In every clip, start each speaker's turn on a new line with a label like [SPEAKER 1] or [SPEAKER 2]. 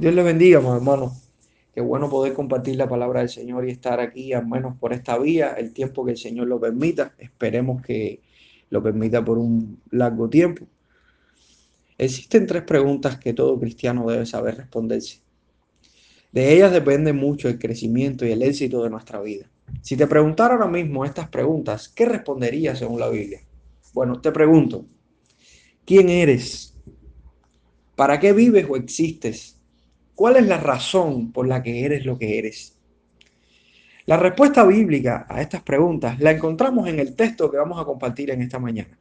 [SPEAKER 1] Dios les bendiga, mis hermanos. Qué bueno poder compartir la palabra del Señor y estar aquí, al menos por esta vía, el tiempo que el Señor lo permita. Esperemos que lo permita por un largo tiempo. Existen tres preguntas que todo cristiano debe saber responderse. De ellas depende mucho el crecimiento y el éxito de nuestra vida. Si te preguntara ahora mismo estas preguntas, ¿qué responderías según la Biblia? Bueno, te pregunto, ¿quién eres? ¿Para qué vives o existes? ¿Cuál es la razón por la que eres lo que eres? La respuesta bíblica a estas preguntas la encontramos en el texto que vamos a compartir en esta mañana,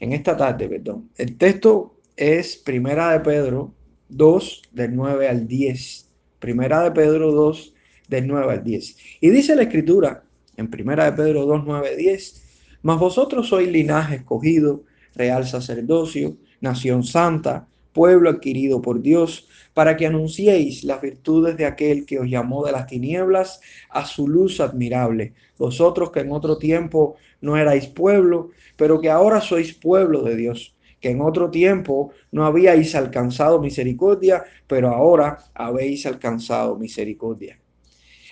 [SPEAKER 1] en esta tarde, perdón. El texto es Primera de Pedro 2, del 9 al 10. Primera de Pedro 2, del 9 al 10. Y dice la escritura en Primera de Pedro 2, 9, 10, mas vosotros sois linaje escogido, real sacerdocio, nación santa, pueblo adquirido por Dios para que anunciéis las virtudes de aquel que os llamó de las tinieblas a su luz admirable. Vosotros que en otro tiempo no erais pueblo, pero que ahora sois pueblo de Dios, que en otro tiempo no habíais alcanzado misericordia, pero ahora habéis alcanzado misericordia.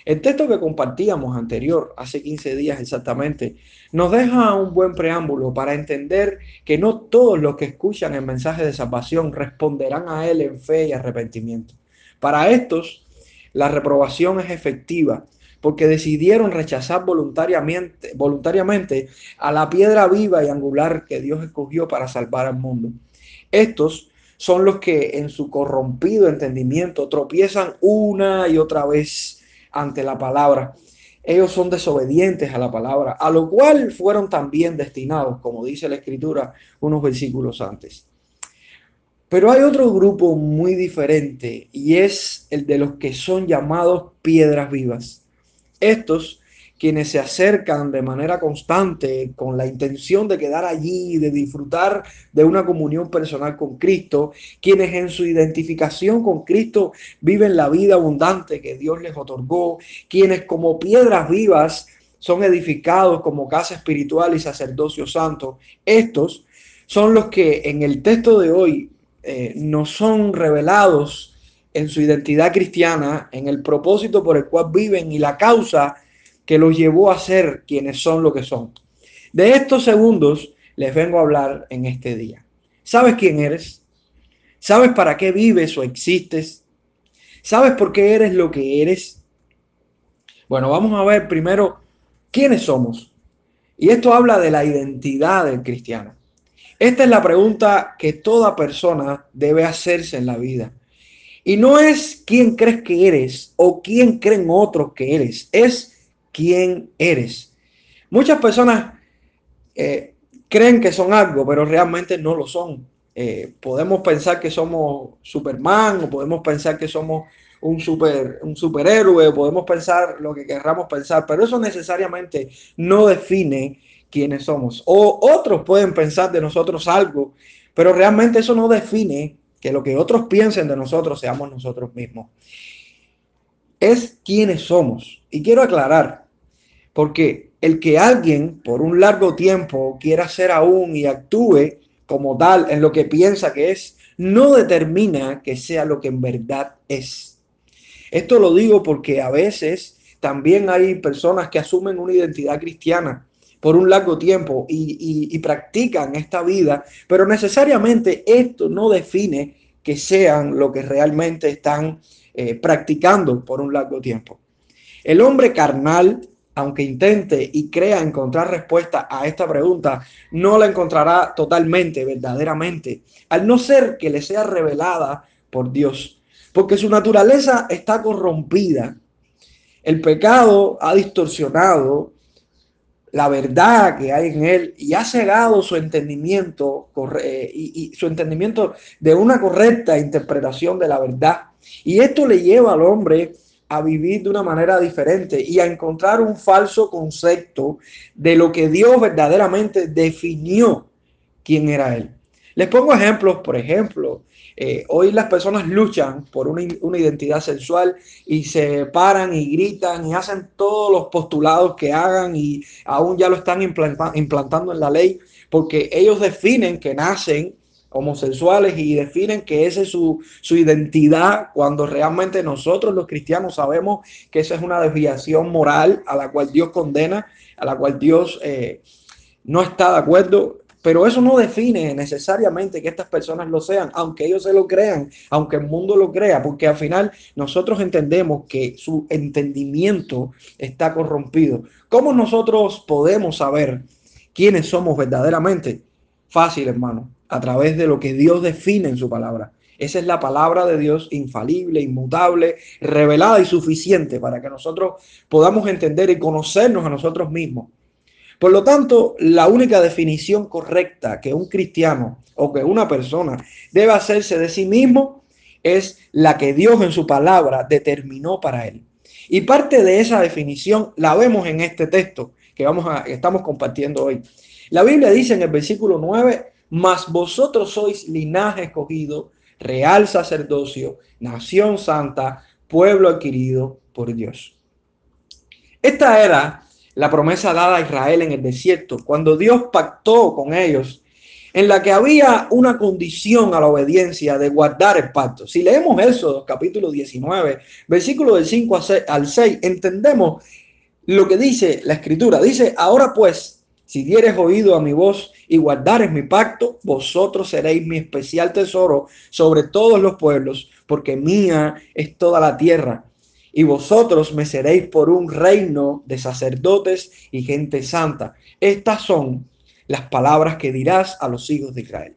[SPEAKER 1] El texto que compartíamos anterior, hace 15 días exactamente, nos deja un buen preámbulo para entender que no todos los que escuchan el mensaje de salvación responderán a él en fe y arrepentimiento. Para estos, la reprobación es efectiva porque decidieron rechazar voluntariamente, voluntariamente a la piedra viva y angular que Dios escogió para salvar al mundo. Estos son los que en su corrompido entendimiento tropiezan una y otra vez ante la palabra. Ellos son desobedientes a la palabra, a lo cual fueron también destinados, como dice la escritura unos versículos antes. Pero hay otro grupo muy diferente y es el de los que son llamados piedras vivas. Estos quienes se acercan de manera constante con la intención de quedar allí, de disfrutar de una comunión personal con Cristo, quienes en su identificación con Cristo viven la vida abundante que Dios les otorgó, quienes como piedras vivas son edificados como casa espiritual y sacerdocio santo. Estos son los que en el texto de hoy eh, nos son revelados en su identidad cristiana, en el propósito por el cual viven y la causa que los llevó a ser quienes son lo que son. De estos segundos les vengo a hablar en este día. ¿Sabes quién eres? ¿Sabes para qué vives o existes? ¿Sabes por qué eres lo que eres? Bueno, vamos a ver primero quiénes somos. Y esto habla de la identidad del cristiano. Esta es la pregunta que toda persona debe hacerse en la vida. Y no es quién crees que eres o quién creen otros que eres. Es quién eres. Muchas personas eh, creen que son algo, pero realmente no lo son. Eh, podemos pensar que somos Superman o podemos pensar que somos un, super, un superhéroe o podemos pensar lo que querramos pensar, pero eso necesariamente no define quiénes somos. O otros pueden pensar de nosotros algo, pero realmente eso no define que lo que otros piensen de nosotros seamos nosotros mismos. Es quiénes somos. Y quiero aclarar, porque el que alguien por un largo tiempo quiera ser aún y actúe como tal en lo que piensa que es, no determina que sea lo que en verdad es. Esto lo digo porque a veces también hay personas que asumen una identidad cristiana por un largo tiempo y, practican esta vida, pero necesariamente esto no define que sean lo que realmente están eh, practicando por un largo tiempo. El hombre carnal aunque intente y crea encontrar respuesta a esta pregunta, no la encontrará totalmente, verdaderamente, al no ser que le sea revelada por Dios, porque su naturaleza está corrompida. El pecado ha distorsionado la verdad que hay en él y ha cegado su entendimiento eh, y, su entendimiento de una correcta interpretación de la verdad. Y esto le lleva al hombre a vivir de una manera diferente y a encontrar un falso concepto de lo que Dios verdaderamente definió quién era Él. Les pongo ejemplos, por ejemplo, eh, hoy las personas luchan por una, una, identidad sexual y se paran y gritan y hacen todos los postulados que hagan y aún ya lo están implantando en la ley porque ellos definen que nacen homosexuales y definen que esa es su, identidad cuando realmente nosotros los cristianos sabemos que esa es una desviación moral a la cual Dios condena, a la cual Dios eh, no está de acuerdo. Pero eso no define necesariamente que estas personas lo sean, aunque ellos se lo crean, aunque el mundo lo crea, porque al final nosotros entendemos que su entendimiento está corrompido. ¿Cómo nosotros podemos saber quiénes somos verdaderamente? Fácil, hermano a través de lo que Dios define en su palabra. Esa es la palabra de Dios infalible, inmutable, revelada y suficiente para que nosotros podamos entender y conocernos a nosotros mismos. Por lo tanto, la única definición correcta que un cristiano o que una persona debe hacerse de sí mismo es la que Dios en su palabra determinó para él. Y parte de esa definición la vemos en este texto que vamos a, estamos compartiendo hoy. La Biblia dice en el versículo 9, mas vosotros sois linaje escogido, real sacerdocio, nación santa, pueblo adquirido por Dios. Esta era la promesa dada a Israel en el desierto, cuando Dios pactó con ellos, en la que había una condición a la obediencia de guardar el pacto. Si leemos eso, capítulo 19, versículo del 5 al 6, entendemos lo que dice la escritura. Dice, ahora pues, si dieres oído a mi voz y guardares mi pacto, vosotros seréis mi especial tesoro sobre todos los pueblos, porque mía es toda la tierra. Y vosotros me seréis por un reino de sacerdotes y gente santa. Estas son las palabras que dirás a los hijos de Israel.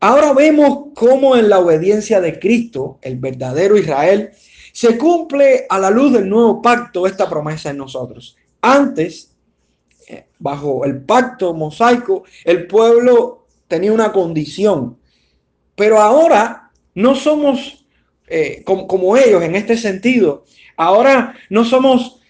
[SPEAKER 1] Ahora vemos cómo en la obediencia de Cristo, el verdadero Israel, se cumple a la luz del nuevo pacto esta promesa en nosotros. Antes bajo el pacto mosaico, el pueblo tenía una condición. Pero ahora no somos eh, como, ellos en este sentido. Ahora no somos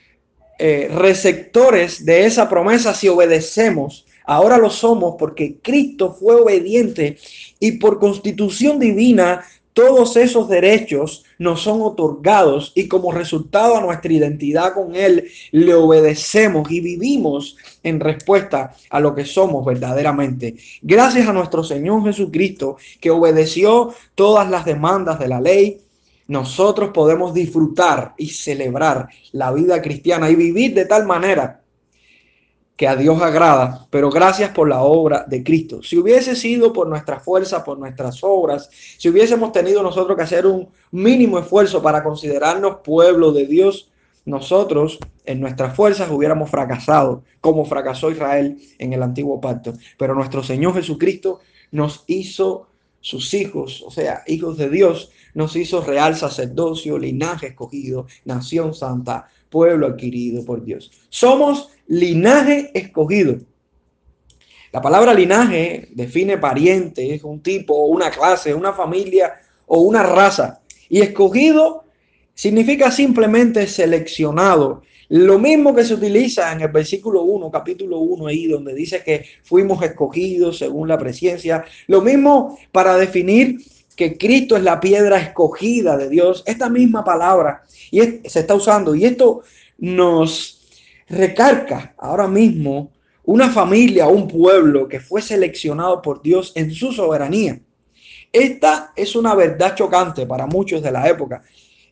[SPEAKER 1] eh, receptores de esa promesa si obedecemos. Ahora lo somos porque Cristo fue obediente y por constitución divina todos esos derechos nos son otorgados y como resultado a nuestra identidad con Él, le obedecemos y vivimos en respuesta a lo que somos verdaderamente. Gracias a nuestro Señor Jesucristo, que obedeció todas las demandas de la ley, nosotros podemos disfrutar y celebrar la vida cristiana y vivir de tal manera que a Dios agrada, pero gracias por la obra de Cristo. Si hubiese sido por nuestra fuerza, por nuestras obras, si hubiésemos tenido nosotros que hacer un mínimo esfuerzo para considerarnos pueblo de Dios, nosotros en nuestras fuerzas hubiéramos fracasado, como fracasó Israel en el antiguo pacto. Pero nuestro Señor Jesucristo nos hizo sus hijos, o sea, hijos de Dios, nos hizo real sacerdocio, linaje escogido, nación santa, pueblo adquirido por Dios. Somos linaje escogido. La palabra linaje define pariente, es un tipo, una clase, una familia o una raza. Y escogido significa simplemente seleccionado. Lo mismo que se utiliza en el versículo 1, capítulo 1, ahí donde dice que fuimos escogidos según la presencia. Lo mismo para definir que Cristo es la piedra escogida de Dios. Esta misma palabra y se está usando. Y esto nos recarga ahora mismo una familia, un pueblo que fue seleccionado por Dios en su soberanía. Esta es una verdad chocante para muchos de la época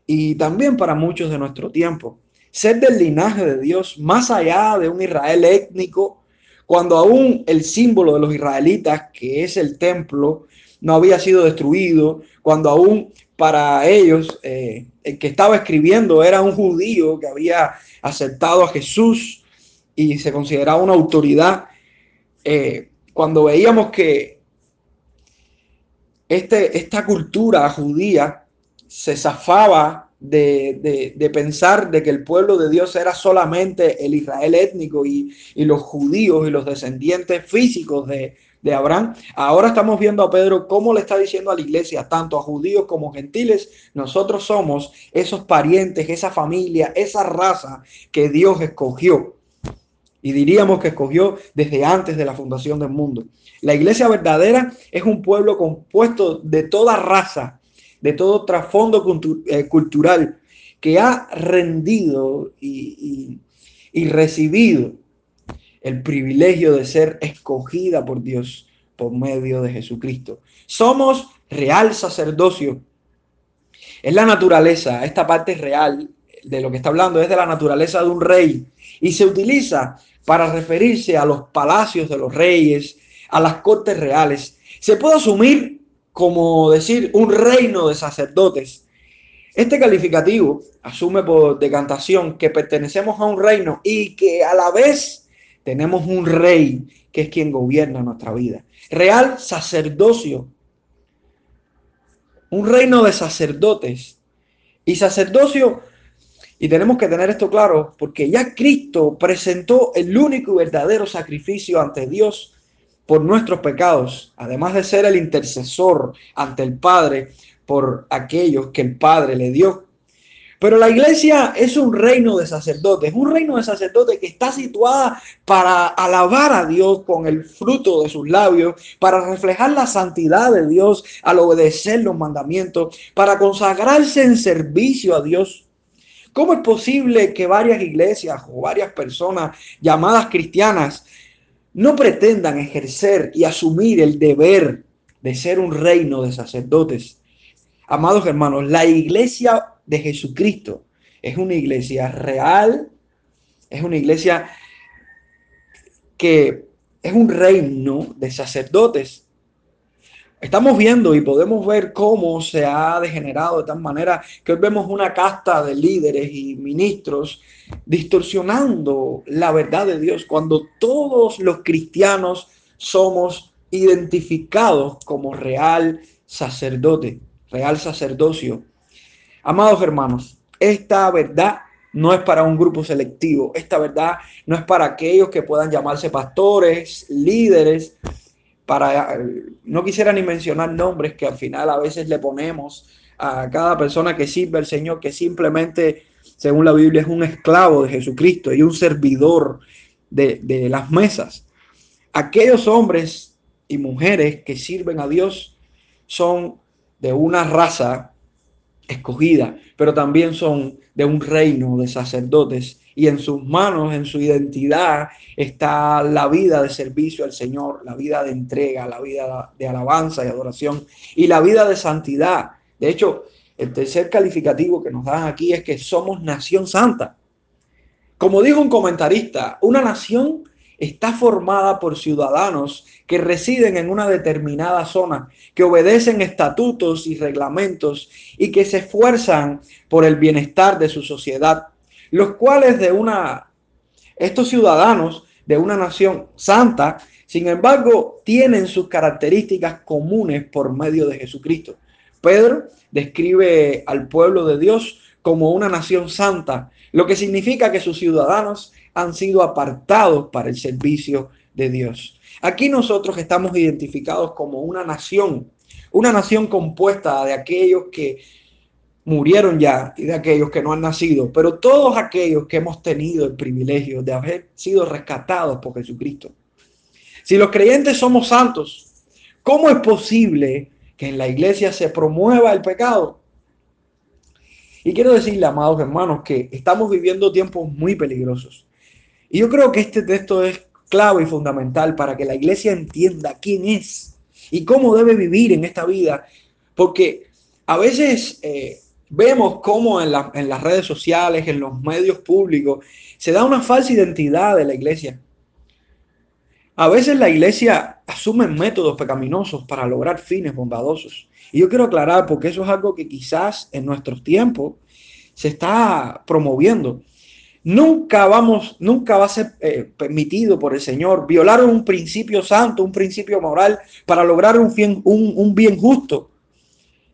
[SPEAKER 1] y también para muchos de nuestro tiempo. Ser del linaje de Dios, más allá de un Israel étnico, cuando aún el símbolo de los israelitas, que es el templo, no había sido destruido, cuando aún para ellos eh, el que estaba escribiendo era un judío que había aceptado a Jesús y se consideraba una autoridad. Eh, cuando veíamos que este, esta cultura judía se zafaba de, de, pensar de que el pueblo de Dios era solamente el Israel étnico y, y los judíos y los descendientes físicos de, de Abraham. Ahora estamos viendo a Pedro cómo le está diciendo a la iglesia, tanto a judíos como gentiles, nosotros somos esos parientes, esa familia, esa raza que Dios escogió. Y diríamos que escogió desde antes de la fundación del mundo. La iglesia verdadera es un pueblo compuesto de toda raza, de todo trasfondo eh, cultural, que ha rendido y, y recibido el privilegio de ser escogida por Dios por medio de Jesucristo. Somos real sacerdocio. Es la naturaleza, esta parte real de lo que está hablando es de la naturaleza de un rey y se utiliza para referirse a los palacios de los reyes, a las cortes reales. Se puede asumir como decir un reino de sacerdotes. Este calificativo asume por decantación que pertenecemos a un reino y que a la vez tenemos un rey que es quien gobierna nuestra vida. Real sacerdocio. Un reino de sacerdotes. Y sacerdocio y tenemos que tener esto claro porque ya Cristo presentó el único y verdadero sacrificio ante Dios por nuestros pecados, además de ser el intercesor ante el Padre por aquellos que el Padre le dio. Pero la iglesia es un reino de sacerdotes, un reino de sacerdotes que está situada para alabar a Dios con el fruto de sus labios, para reflejar la santidad de Dios al obedecer los mandamientos, para consagrarse en servicio a Dios. ¿Cómo es posible que varias iglesias o varias personas llamadas cristianas no pretendan ejercer y asumir el deber de ser un reino de sacerdotes? Amados hermanos, la iglesia de Jesucristo es una iglesia real, es una iglesia que es un reino de sacerdotes Estamos viendo y podemos ver cómo se ha degenerado de tal manera que hoy vemos una casta de líderes y ministros distorsionando la verdad de Dios cuando todos los cristianos somos identificados como real sacerdote, real sacerdocio. Amados hermanos, esta verdad no es para un grupo selectivo, esta verdad no es para aquellos que puedan llamarse pastores, líderes, para, no quisiera ni mencionar nombres que al final a veces le ponemos a cada persona que sirve al Señor, que simplemente, según la Biblia, es un esclavo de Jesucristo y un servidor de, de las mesas. Aquellos hombres y mujeres que sirven a Dios son de una raza escogida, pero también son de un reino de sacerdotes y en sus manos, en su identidad, está la vida de servicio al Señor, la vida de entrega, la vida de alabanza y adoración y la vida de santidad. De hecho, el tercer calificativo que nos dan aquí es que somos nación santa. Como dijo un comentarista, una nación está formada por ciudadanos que residen en una determinada zona, que obedecen estatutos y reglamentos y que se esfuerzan por el bienestar de su sociedad los cuales de una, estos ciudadanos de una nación santa, sin embargo, tienen sus características comunes por medio de Jesucristo. Pedro describe al pueblo de Dios como una nación santa, lo que significa que sus ciudadanos han sido apartados para el servicio de Dios. Aquí nosotros estamos identificados como una nación, una nación compuesta de aquellos que murieron ya y de aquellos que no han nacido, pero todos aquellos que hemos tenido el privilegio de haber sido rescatados por Jesucristo. Si los creyentes somos santos, ¿cómo es posible que en la iglesia se promueva el pecado? Y quiero decirle, amados hermanos, que estamos viviendo tiempos muy peligrosos. Y yo creo que este texto es clave y fundamental para que la iglesia entienda quién es y cómo debe vivir en esta vida. Porque a veces eh, Vemos cómo en, las redes sociales, en los medios públicos, se da una falsa identidad de la iglesia. A veces la iglesia asume métodos pecaminosos para lograr fines bondadosos. Y yo quiero aclarar porque eso es algo que quizás en nuestros tiempos se está promoviendo. Nunca vamos, nunca va a ser eh, permitido por el Señor violar un principio santo, un principio moral para lograr un un bien justo.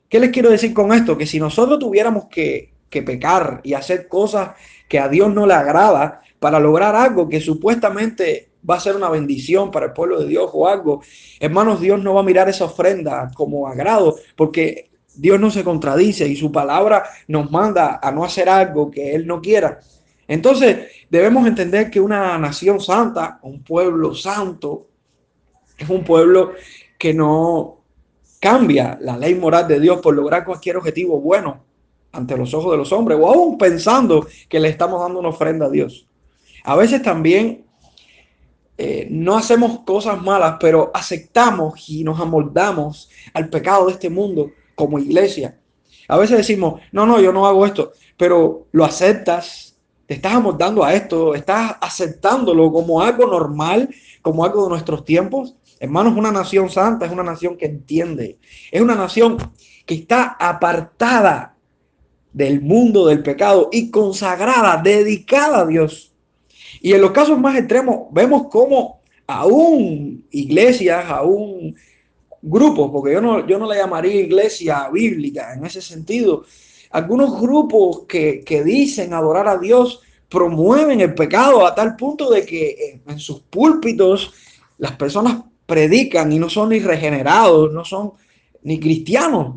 [SPEAKER 1] ¿Qué les quiero decir con esto? Que si nosotros tuviéramos que, pecar y hacer cosas que a Dios no le agrada para lograr algo que supuestamente va a ser una bendición para el pueblo de Dios o algo, hermanos, Dios no va a mirar esa ofrenda como agrado, porque Dios no se contradice y su palabra nos manda a no hacer algo que Él no quiera. Entonces, debemos entender que una nación santa, un pueblo santo, es un pueblo que no cambia la ley moral de Dios por lograr cualquier objetivo bueno ante los ojos de los hombres o aún pensando que le estamos dando una ofrenda a Dios. A veces también eh, no hacemos cosas malas, pero aceptamos y nos amoldamos al pecado de este mundo como iglesia. A veces decimos, no, no, yo no hago esto, pero lo aceptas, te estás amoldando a esto, estás aceptándolo como algo normal, como algo de nuestros tiempos. Hermanos, una nación santa es una nación que entiende, es una nación que está apartada del mundo del pecado y consagrada, dedicada a Dios. Y en los casos más extremos vemos cómo aún iglesias, aún grupos, porque yo no, yo no la llamaría iglesia bíblica en ese sentido, algunos grupos que, dicen adorar a Dios promueven el pecado a tal punto de que en, sus púlpitos las personas predican y no son ni regenerados, no son ni cristianos,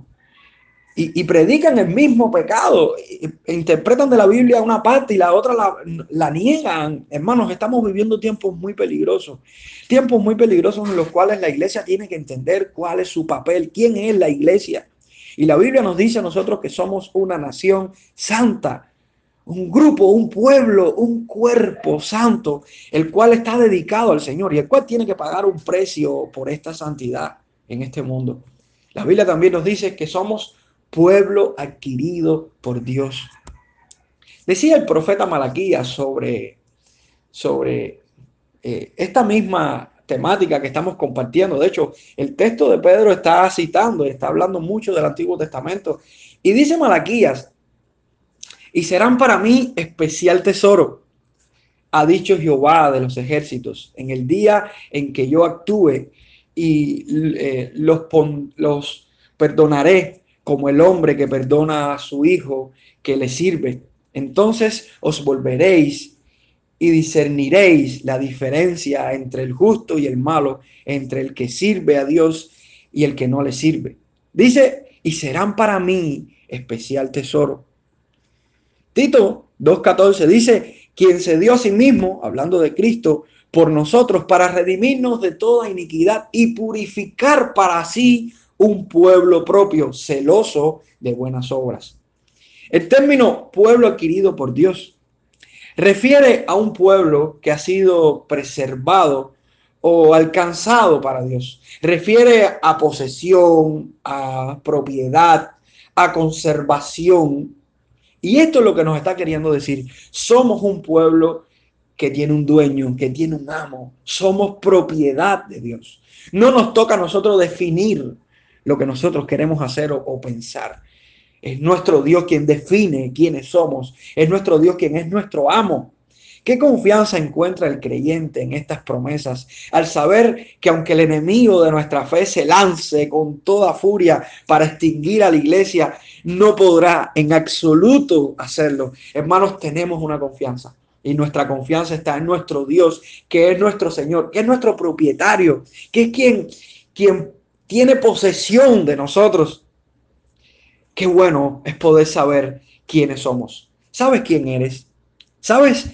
[SPEAKER 1] y, predican el mismo pecado, e interpretan de la Biblia una parte y la otra la, la, niegan. Hermanos, estamos viviendo tiempos muy peligrosos, tiempos muy peligrosos en los cuales la iglesia tiene que entender cuál es su papel, quién es la iglesia. Y la Biblia nos dice a nosotros que somos una nación santa, un grupo, un pueblo, un cuerpo santo, el cual está dedicado al Señor y el cual tiene que pagar un precio por esta santidad en este mundo. La Biblia también nos dice que somos pueblo adquirido por Dios. Decía el profeta Malaquías sobre, sobre eh, esta misma temática que estamos compartiendo. De hecho, el texto de Pedro está citando está hablando mucho del Antiguo Testamento. Y dice Malaquías, y serán para mí especial tesoro, ha dicho Jehová de los ejércitos, en el día en que yo actúe y eh, los, los perdonaré como el hombre que perdona a su hijo que le sirve. Entonces os volveréis y discerniréis la diferencia entre el justo y el malo, entre el que sirve a Dios y el que no le sirve. Dice, y serán para mí especial tesoro. Tito 2.14 dice, quien se dio a sí mismo, hablando de Cristo, por nosotros para redimirnos de toda iniquidad y purificar para sí un pueblo propio, celoso de buenas obras. El término pueblo adquirido por Dios refiere a un pueblo que ha sido preservado o alcanzado para Dios. Refiere a posesión, a propiedad, a conservación. Y esto es lo que nos está queriendo decir. Somos un pueblo que tiene un dueño, que tiene un amo. Somos propiedad de Dios. No nos toca a nosotros definir lo que nosotros queremos hacer o, pensar. Es nuestro Dios quien define quiénes somos. Es nuestro Dios quien es nuestro amo. ¿Qué confianza encuentra el creyente en estas promesas al saber que aunque el enemigo de nuestra fe se lance con toda furia para extinguir a la iglesia, no podrá en absoluto hacerlo? Hermanos, tenemos una confianza y nuestra confianza está en nuestro Dios, que es nuestro Señor, que es nuestro propietario, que es quien, quien tiene posesión de nosotros. Qué bueno es poder saber quiénes somos. ¿Sabes quién eres? ¿Sabes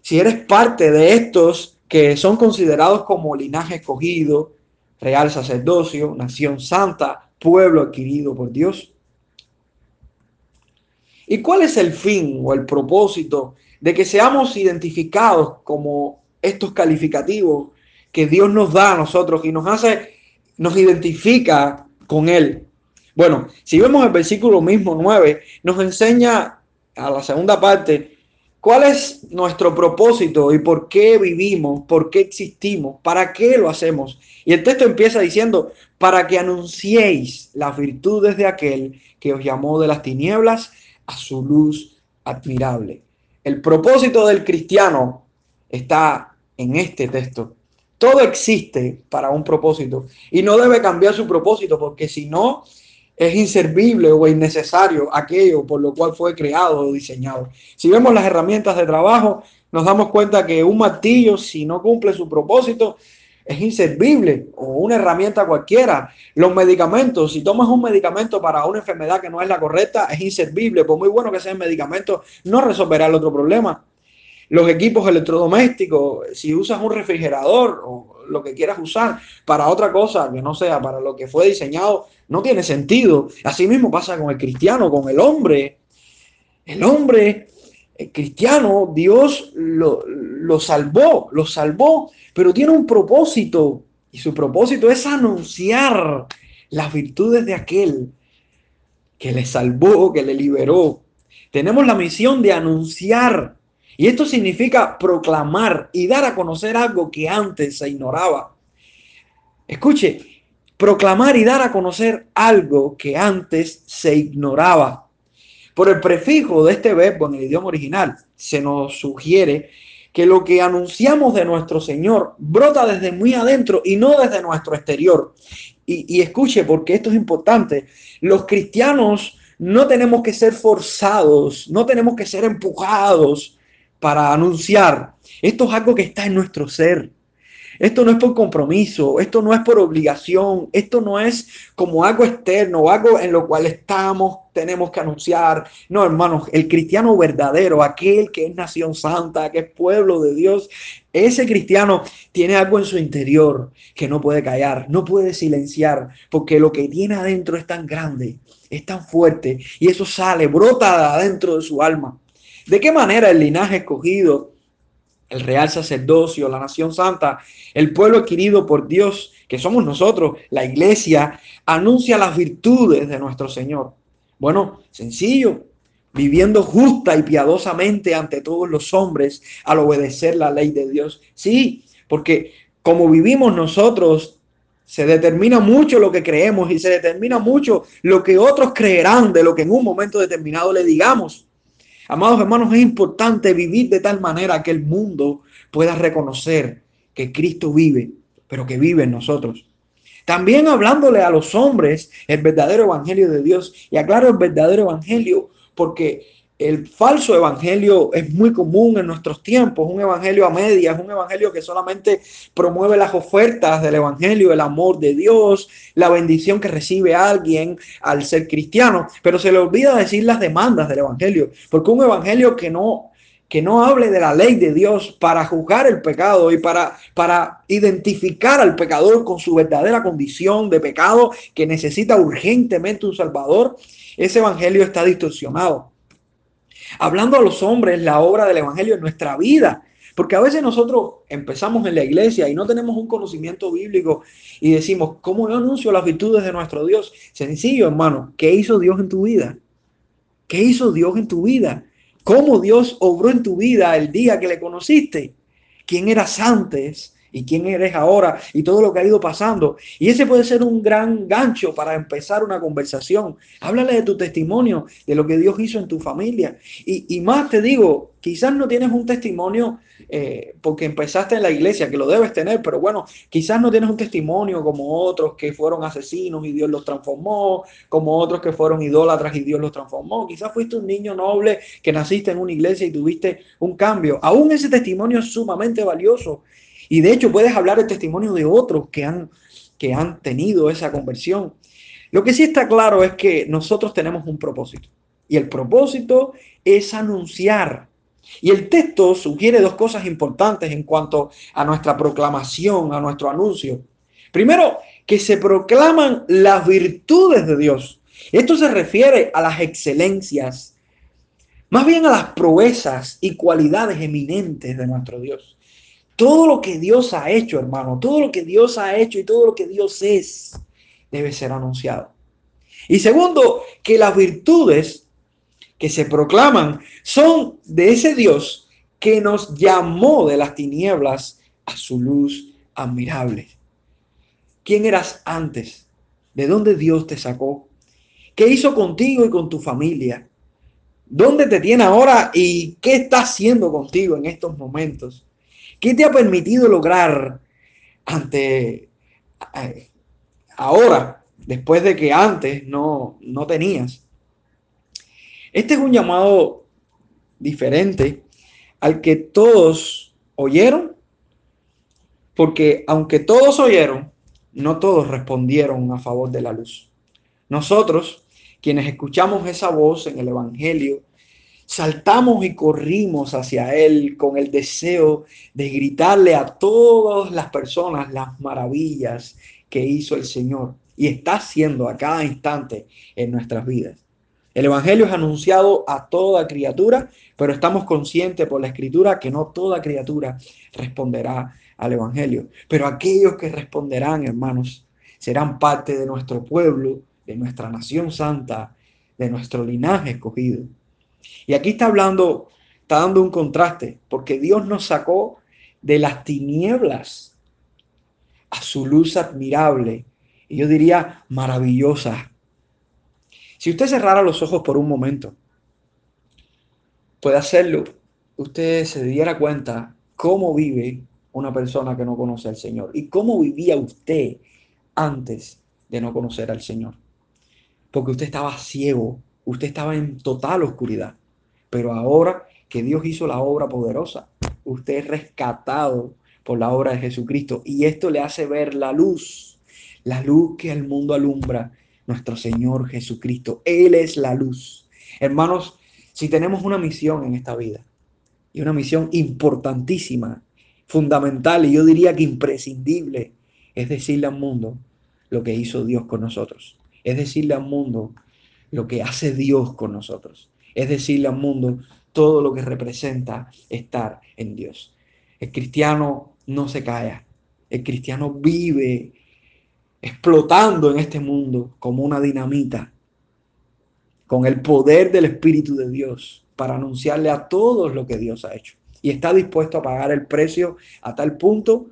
[SPEAKER 1] si eres parte de estos que son considerados como linaje escogido, real sacerdocio, nación santa, pueblo adquirido por Dios? ¿Y cuál es el fin o el propósito de que seamos identificados como estos calificativos que Dios nos da a nosotros y nos hace nos identifica con Él. Bueno, si vemos el versículo mismo 9, nos enseña a la segunda parte cuál es nuestro propósito y por qué vivimos, por qué existimos, para qué lo hacemos. Y el texto empieza diciendo, para que anunciéis las virtudes de aquel que os llamó de las tinieblas a su luz admirable. El propósito del cristiano está en este texto. Todo existe para un propósito y no debe cambiar su propósito porque si no es inservible o innecesario aquello por lo cual fue creado o diseñado. Si vemos las herramientas de trabajo, nos damos cuenta que un martillo, si no cumple su propósito, es inservible o una herramienta cualquiera. Los medicamentos, si tomas un medicamento para una enfermedad que no es la correcta, es inservible. Por muy bueno que sea el medicamento, no resolverá el otro problema los equipos electrodomésticos, si usas un refrigerador o lo que quieras usar para otra cosa que no sea para lo que fue diseñado, no tiene sentido. Así mismo pasa con el cristiano, con el hombre. El hombre eh, cristiano, Dios lo, lo salvó, lo salvó, pero tiene un propósito y su propósito es anunciar las virtudes de aquel que le salvó, que le liberó. Tenemos la misión de anunciar y esto significa proclamar y dar a conocer algo que antes se ignoraba. Escuche, proclamar y dar a conocer algo que antes se ignoraba. Por el prefijo de este verbo en el idioma original se nos sugiere que lo que anunciamos de nuestro Señor brota desde muy adentro y no desde nuestro exterior. Y, y escuche, porque esto es importante, los cristianos no tenemos que ser forzados, no tenemos que ser empujados para anunciar. Esto es algo que está en nuestro ser. Esto no es por compromiso, esto no es por obligación, esto no es como algo externo, algo en lo cual estamos, tenemos que anunciar. No, hermanos, el cristiano verdadero, aquel que es nación santa, que es pueblo de Dios, ese cristiano tiene algo en su interior que no puede callar, no puede silenciar, porque lo que tiene adentro es tan grande, es tan fuerte, y eso sale, brota adentro de su alma. ¿De qué manera el linaje escogido el real sacerdocio, la nación santa, el pueblo adquirido por Dios, que somos nosotros, la iglesia, anuncia las virtudes de nuestro Señor. Bueno, sencillo, viviendo justa y piadosamente ante todos los hombres al obedecer la ley de Dios. Sí, porque como vivimos nosotros, se determina mucho lo que creemos y se determina mucho lo que otros creerán de lo que en un momento determinado le digamos. Amados hermanos, es importante vivir de tal manera que el mundo pueda reconocer que Cristo vive, pero que vive en nosotros. También hablándole a los hombres el verdadero evangelio de Dios. Y aclaro el verdadero evangelio porque el falso evangelio es muy común en nuestros tiempos, un evangelio a medias, un evangelio que solamente promueve las ofertas del evangelio, el amor de Dios, la bendición que recibe alguien al ser cristiano, pero se le olvida decir las demandas del evangelio, porque un evangelio que no que no hable de la ley de Dios para juzgar el pecado y para, para identificar al pecador con su verdadera condición de pecado que necesita urgentemente un salvador, ese evangelio está distorsionado hablando a los hombres la obra del Evangelio en nuestra vida. Porque a veces nosotros empezamos en la iglesia y no tenemos un conocimiento bíblico y decimos, ¿cómo yo anuncio las virtudes de nuestro Dios? Sencillo, hermano, ¿qué hizo Dios en tu vida? ¿Qué hizo Dios en tu vida? ¿Cómo Dios obró en tu vida el día que le conociste? ¿Quién eras antes? Y quién eres ahora y todo lo que ha ido pasando. Y ese puede ser un gran gancho para empezar una conversación. Háblale de tu testimonio, de lo que Dios hizo en tu familia. Y, más te digo, quizás no tienes un testimonio eh, porque empezaste en la iglesia, que lo debes tener, pero bueno, quizás no tienes un testimonio como otros que fueron asesinos y Dios los transformó, como otros que fueron idólatras y Dios los transformó. Quizás fuiste un niño noble que naciste en una iglesia y tuviste un cambio. Aún ese testimonio es sumamente valioso y de hecho puedes hablar el testimonio de otros que han, que han tenido esa conversión. Lo que sí está claro es que nosotros tenemos un propósito. Y el propósito es anunciar. Y el texto sugiere dos cosas importantes en cuanto a nuestra proclamación, a nuestro anuncio. Primero, que se proclaman las virtudes de Dios. Esto se refiere a las excelencias, más bien a las proezas y cualidades eminentes de nuestro Dios. Todo lo que Dios ha hecho, hermano, todo lo que Dios ha hecho y todo lo que Dios es, debe ser anunciado. Y segundo, que las virtudes que se proclaman son de ese Dios que nos llamó de las tinieblas a su luz admirable. ¿Quién eras antes? ¿De dónde Dios te sacó? ¿Qué hizo contigo y con tu familia? ¿Dónde te tiene ahora y qué está haciendo contigo en estos momentos? ¿Qué te ha permitido lograr ante ahora, después de que antes no, no tenías? Este es un llamado diferente al que todos oyeron, porque aunque todos oyeron, no todos respondieron a favor de la luz. Nosotros, quienes escuchamos esa voz en el Evangelio, saltamos y corrimos hacia Él con el deseo de gritarle a todas las personas las maravillas que hizo el Señor y está haciendo a cada instante en nuestras vidas. El Evangelio es anunciado a toda criatura, pero estamos conscientes por la Escritura que no toda criatura responderá al Evangelio. Pero aquellos que responderán, hermanos, serán parte de nuestro pueblo, de nuestra nación santa, de nuestro linaje escogido. Y aquí está hablando, está dando un contraste, porque Dios nos sacó de las tinieblas a su luz admirable, y yo diría maravillosa. Si usted cerrara los ojos por un momento, puede hacerlo, usted se diera cuenta cómo vive una persona que no conoce al Señor y cómo vivía usted antes de no conocer al Señor. Porque usted estaba ciego, usted estaba en total oscuridad. Pero ahora que Dios hizo la obra poderosa, usted es rescatado por la obra de Jesucristo y esto le hace ver la luz, la luz que el mundo alumbra, nuestro Señor Jesucristo. Él es la luz. Hermanos, si tenemos una misión en esta vida y una misión importantísima, fundamental y yo diría que imprescindible, es decirle al mundo lo que hizo Dios con nosotros. Es decirle al mundo lo que hace Dios con nosotros. Es decirle al mundo todo lo que representa estar en Dios. El cristiano no se calla. El cristiano vive explotando en este mundo como una dinamita, con el poder del Espíritu de Dios para anunciarle a todos lo que Dios ha hecho. Y está dispuesto a pagar el precio a tal punto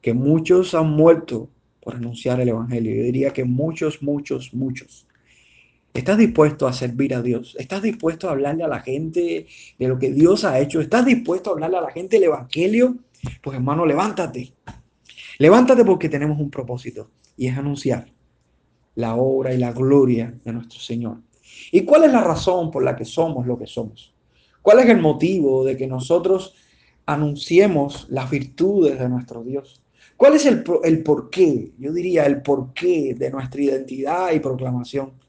[SPEAKER 1] que muchos han muerto por anunciar el Evangelio. Yo diría que muchos, muchos, muchos. ¿Estás dispuesto a servir a Dios? ¿Estás dispuesto a hablarle a la gente de lo que Dios ha hecho? ¿Estás dispuesto a hablarle a la gente del Evangelio? Pues hermano, levántate. Levántate porque tenemos un propósito y es anunciar la obra y la gloria de nuestro Señor. ¿Y cuál es la razón por la que somos lo que somos? ¿Cuál es el motivo de que nosotros anunciemos las virtudes de nuestro Dios? ¿Cuál es el, el porqué? Yo diría el porqué de nuestra identidad y proclamación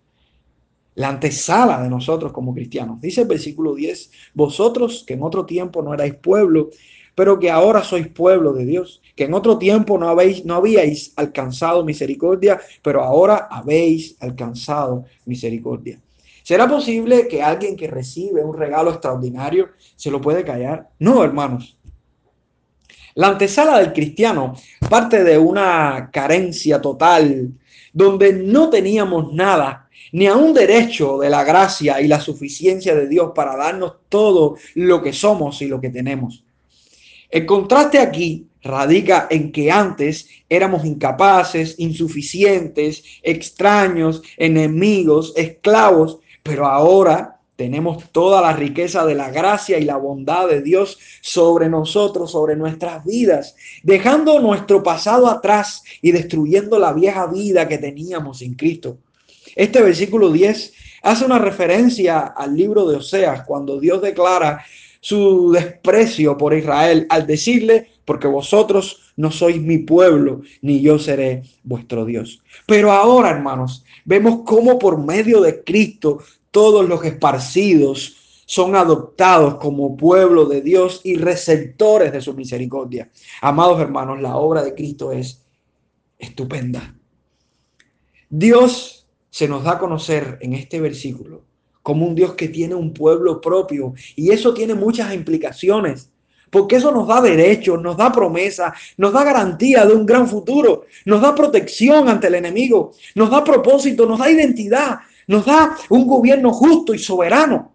[SPEAKER 1] la antesala de nosotros como cristianos. Dice el versículo 10, vosotros que en otro tiempo no erais pueblo, pero que ahora sois pueblo de Dios, que en otro tiempo no, habéis, no habíais alcanzado misericordia, pero ahora habéis alcanzado misericordia. ¿Será posible que alguien que recibe un regalo extraordinario se lo puede callar? No, hermanos. La antesala del cristiano parte de una carencia total, donde no teníamos nada ni a un derecho de la gracia y la suficiencia de Dios para darnos todo lo que somos y lo que tenemos. El contraste aquí radica en que antes éramos incapaces, insuficientes, extraños, enemigos, esclavos, pero ahora tenemos toda la riqueza de la gracia y la bondad de Dios sobre nosotros, sobre nuestras vidas, dejando nuestro pasado atrás y destruyendo la vieja vida que teníamos en Cristo. Este versículo 10 hace una referencia al libro de Oseas, cuando Dios declara su desprecio por Israel al decirle, porque vosotros no sois mi pueblo, ni yo seré vuestro Dios. Pero ahora, hermanos, vemos cómo por medio de Cristo todos los esparcidos son adoptados como pueblo de Dios y receptores de su misericordia. Amados hermanos, la obra de Cristo es estupenda. Dios se nos da a conocer en este versículo como un Dios que tiene un pueblo propio. Y eso tiene muchas implicaciones, porque eso nos da derechos, nos da promesa, nos da garantía de un gran futuro, nos da protección ante el enemigo, nos da propósito, nos da identidad, nos da un gobierno justo y soberano.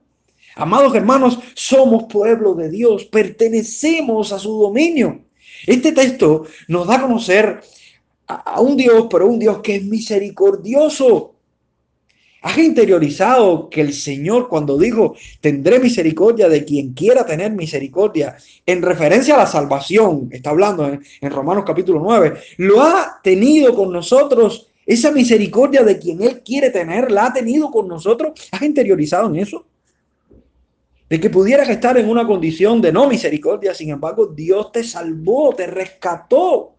[SPEAKER 1] Amados hermanos, somos pueblo de Dios, pertenecemos a su dominio. Este texto nos da a conocer a, un Dios, pero un Dios que es misericordioso, ¿Has interiorizado que el Señor cuando dijo, tendré misericordia de quien quiera tener misericordia, en referencia a la salvación, está hablando en, Romanos capítulo 9, lo ha tenido con nosotros, esa misericordia de quien Él quiere tener, la ha tenido con nosotros? ¿Has interiorizado en eso? De que pudieras estar en una condición de no misericordia, sin embargo, Dios te salvó, te rescató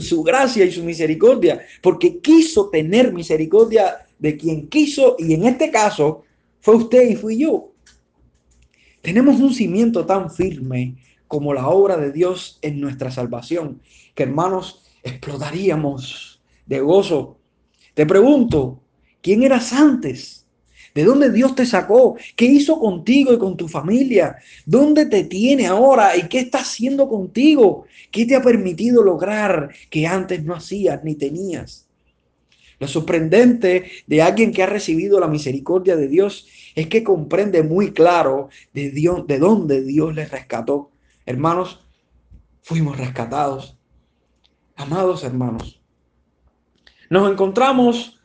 [SPEAKER 1] su gracia y su misericordia, porque quiso tener misericordia de quien quiso y en este caso fue usted y fui yo. Tenemos un cimiento tan firme como la obra de Dios en nuestra salvación, que hermanos, explotaríamos de gozo. Te pregunto, ¿quién eras antes ¿De dónde Dios te sacó? ¿Qué hizo contigo y con tu familia? ¿Dónde te tiene ahora y qué está haciendo contigo? ¿Qué te ha permitido lograr que antes no hacías ni tenías? Lo sorprendente de alguien que ha recibido la misericordia de Dios es que comprende muy claro de, Dios, de dónde Dios le rescató. Hermanos, fuimos rescatados. Amados hermanos, nos encontramos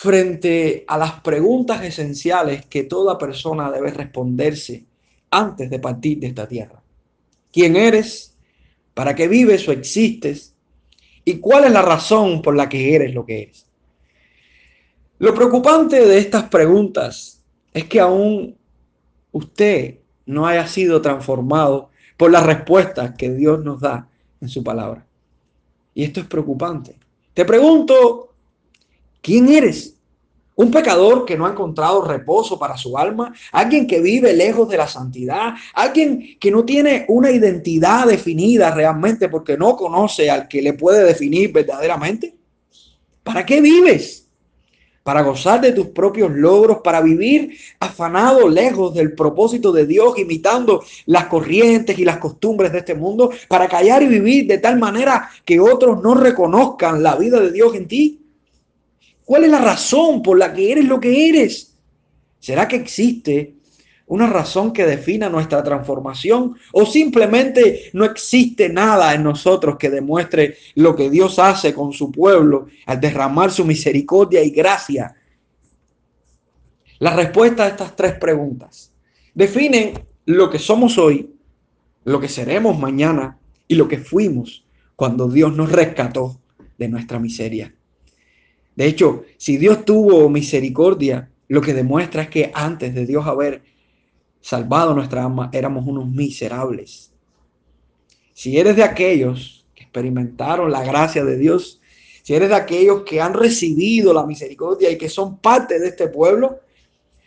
[SPEAKER 1] frente a las preguntas esenciales que toda persona debe responderse antes de partir de esta tierra. ¿Quién eres? ¿Para qué vives o existes? ¿Y cuál es la razón por la que eres lo que eres? Lo preocupante de estas preguntas es que aún usted no haya sido transformado por las respuestas que Dios nos da en su palabra. Y esto es preocupante. Te pregunto, ¿quién eres? Un pecador que no ha encontrado reposo para su alma, alguien que vive lejos de la santidad, alguien que no tiene una identidad definida realmente porque no conoce al que le puede definir verdaderamente. ¿Para qué vives? para gozar de tus propios logros, para vivir afanado lejos del propósito de Dios, imitando las corrientes y las costumbres de este mundo, para callar y vivir de tal manera que otros no reconozcan la vida de Dios en ti. ¿Cuál es la razón por la que eres lo que eres? ¿Será que existe una razón que defina nuestra transformación o simplemente no existe nada en nosotros que demuestre lo que Dios hace con su pueblo al derramar su misericordia y gracia? La respuesta a estas tres preguntas definen lo que somos hoy, lo que seremos mañana y lo que fuimos cuando Dios nos rescató de nuestra miseria. De hecho, si Dios tuvo misericordia, lo que demuestra es que antes de Dios haber salvado nuestra alma, éramos unos miserables. Si eres de aquellos que experimentaron la gracia de Dios, si eres de aquellos que han recibido la misericordia y que son parte de este pueblo,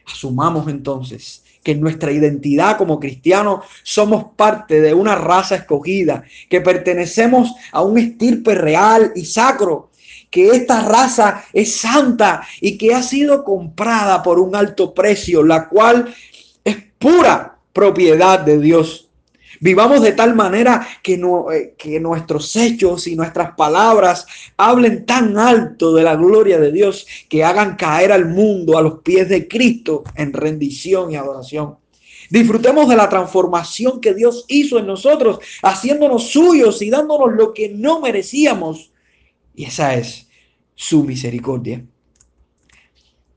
[SPEAKER 1] asumamos entonces que en nuestra identidad como cristianos somos parte de una raza escogida, que pertenecemos a un estirpe real y sacro, que esta raza es santa y que ha sido comprada por un alto precio, la cual pura propiedad de Dios. Vivamos de tal manera que, no, eh, que nuestros hechos y nuestras palabras hablen tan alto de la gloria de Dios que hagan caer al mundo a los pies de Cristo en rendición y adoración. Disfrutemos de la transformación que Dios hizo en nosotros, haciéndonos suyos y dándonos lo que no merecíamos. Y esa es su misericordia.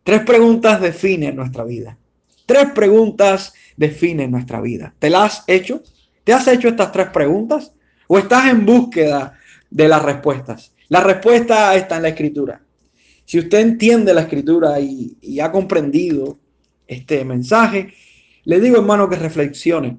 [SPEAKER 1] Tres preguntas definen nuestra vida. Tres preguntas definen nuestra vida. ¿Te las has hecho? ¿Te has hecho estas tres preguntas? ¿O estás en búsqueda de las respuestas? La respuesta está en la escritura. Si usted entiende la escritura y, y ha comprendido este mensaje, le digo hermano que reflexione.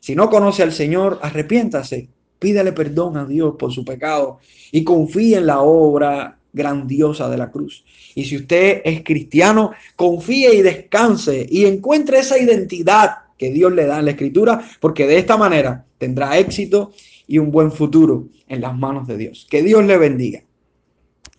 [SPEAKER 1] Si no conoce al Señor, arrepiéntase, pídale perdón a Dios por su pecado y confíe en la obra grandiosa de la cruz. Y si usted es cristiano, confíe y descanse y encuentre esa identidad que Dios le da en la escritura, porque de esta manera tendrá éxito y un buen futuro en las manos de Dios. Que Dios le bendiga.